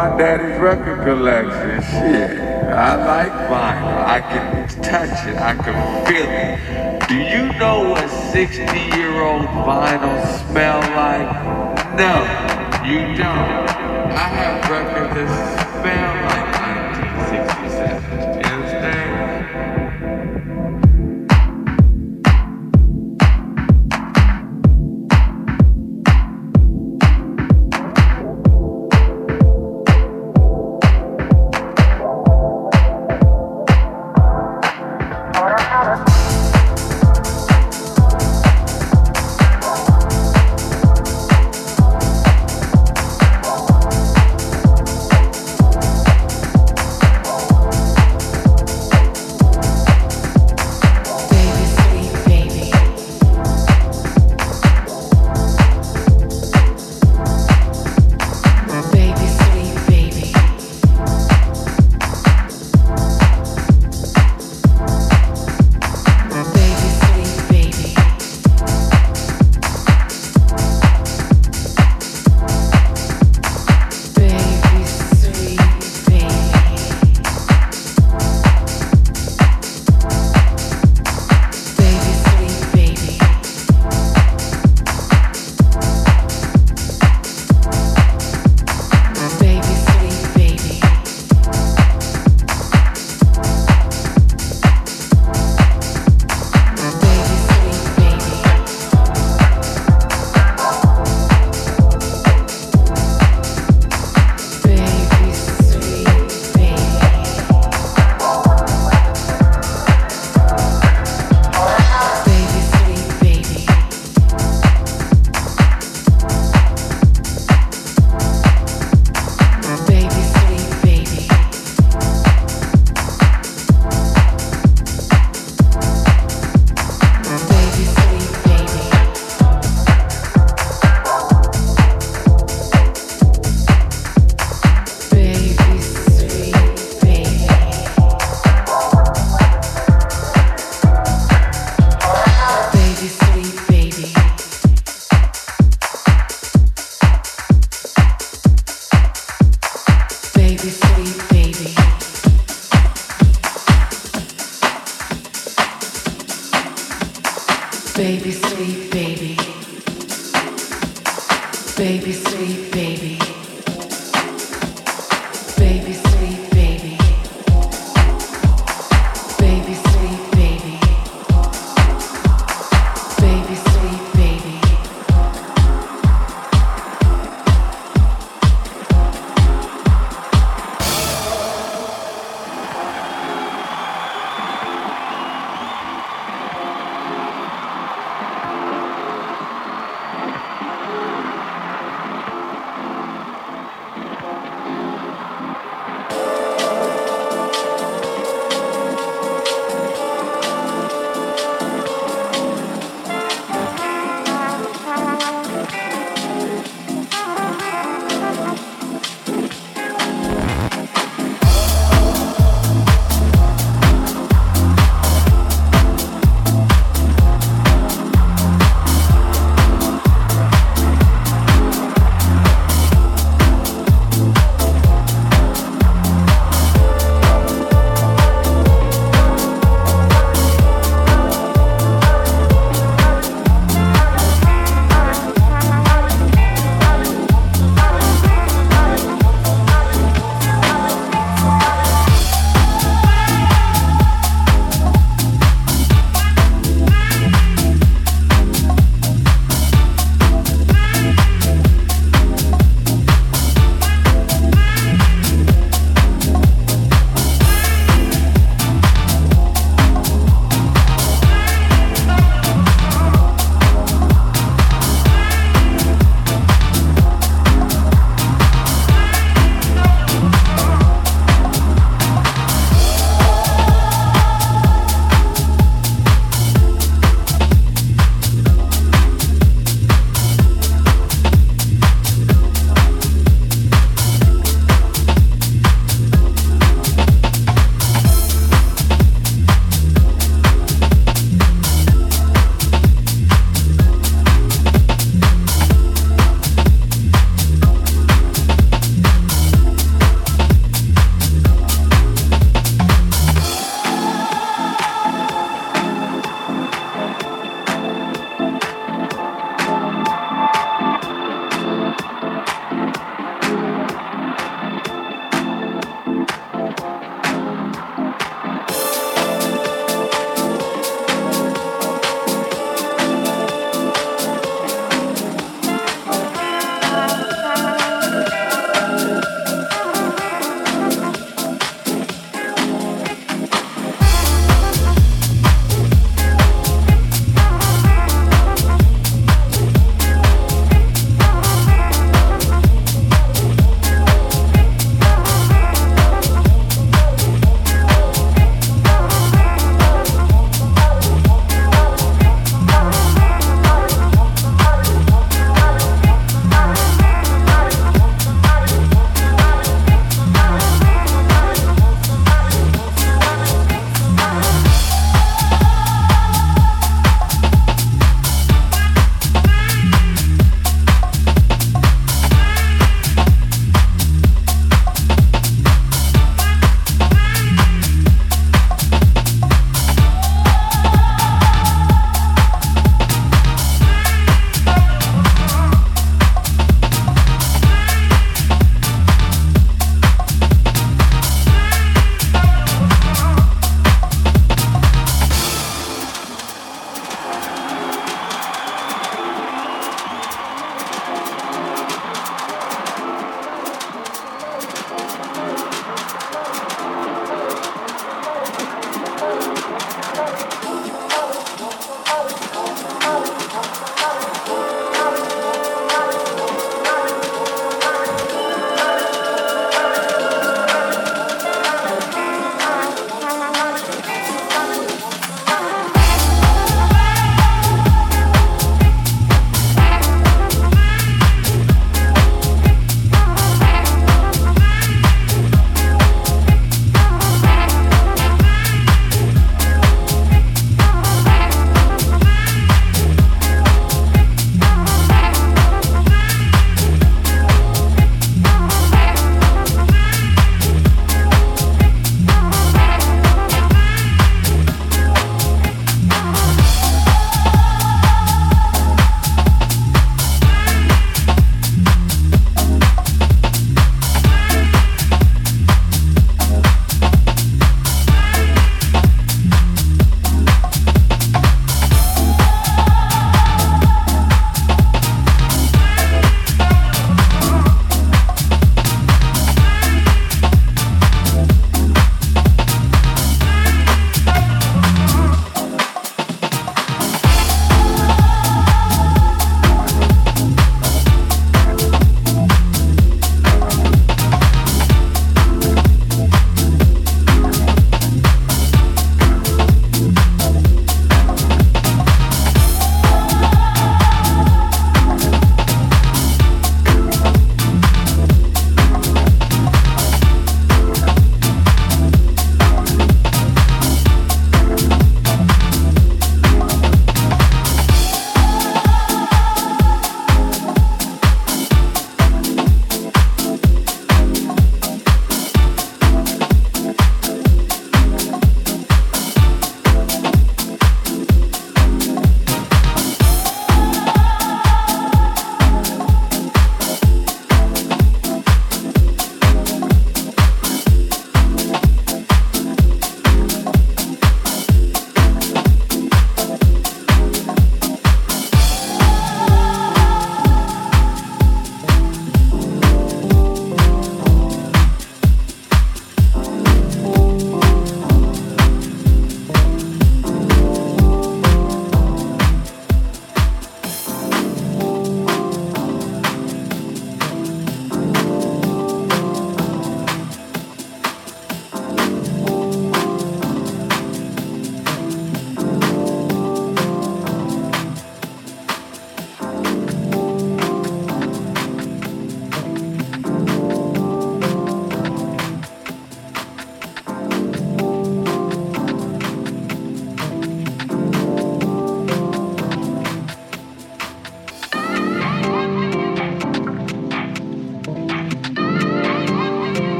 my daddy's record collection. Shit, I like vinyl. I can touch it. I can feel it. Do you know what 60-year-old vinyl smell like? No, you don't. I have records that smell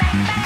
Bye.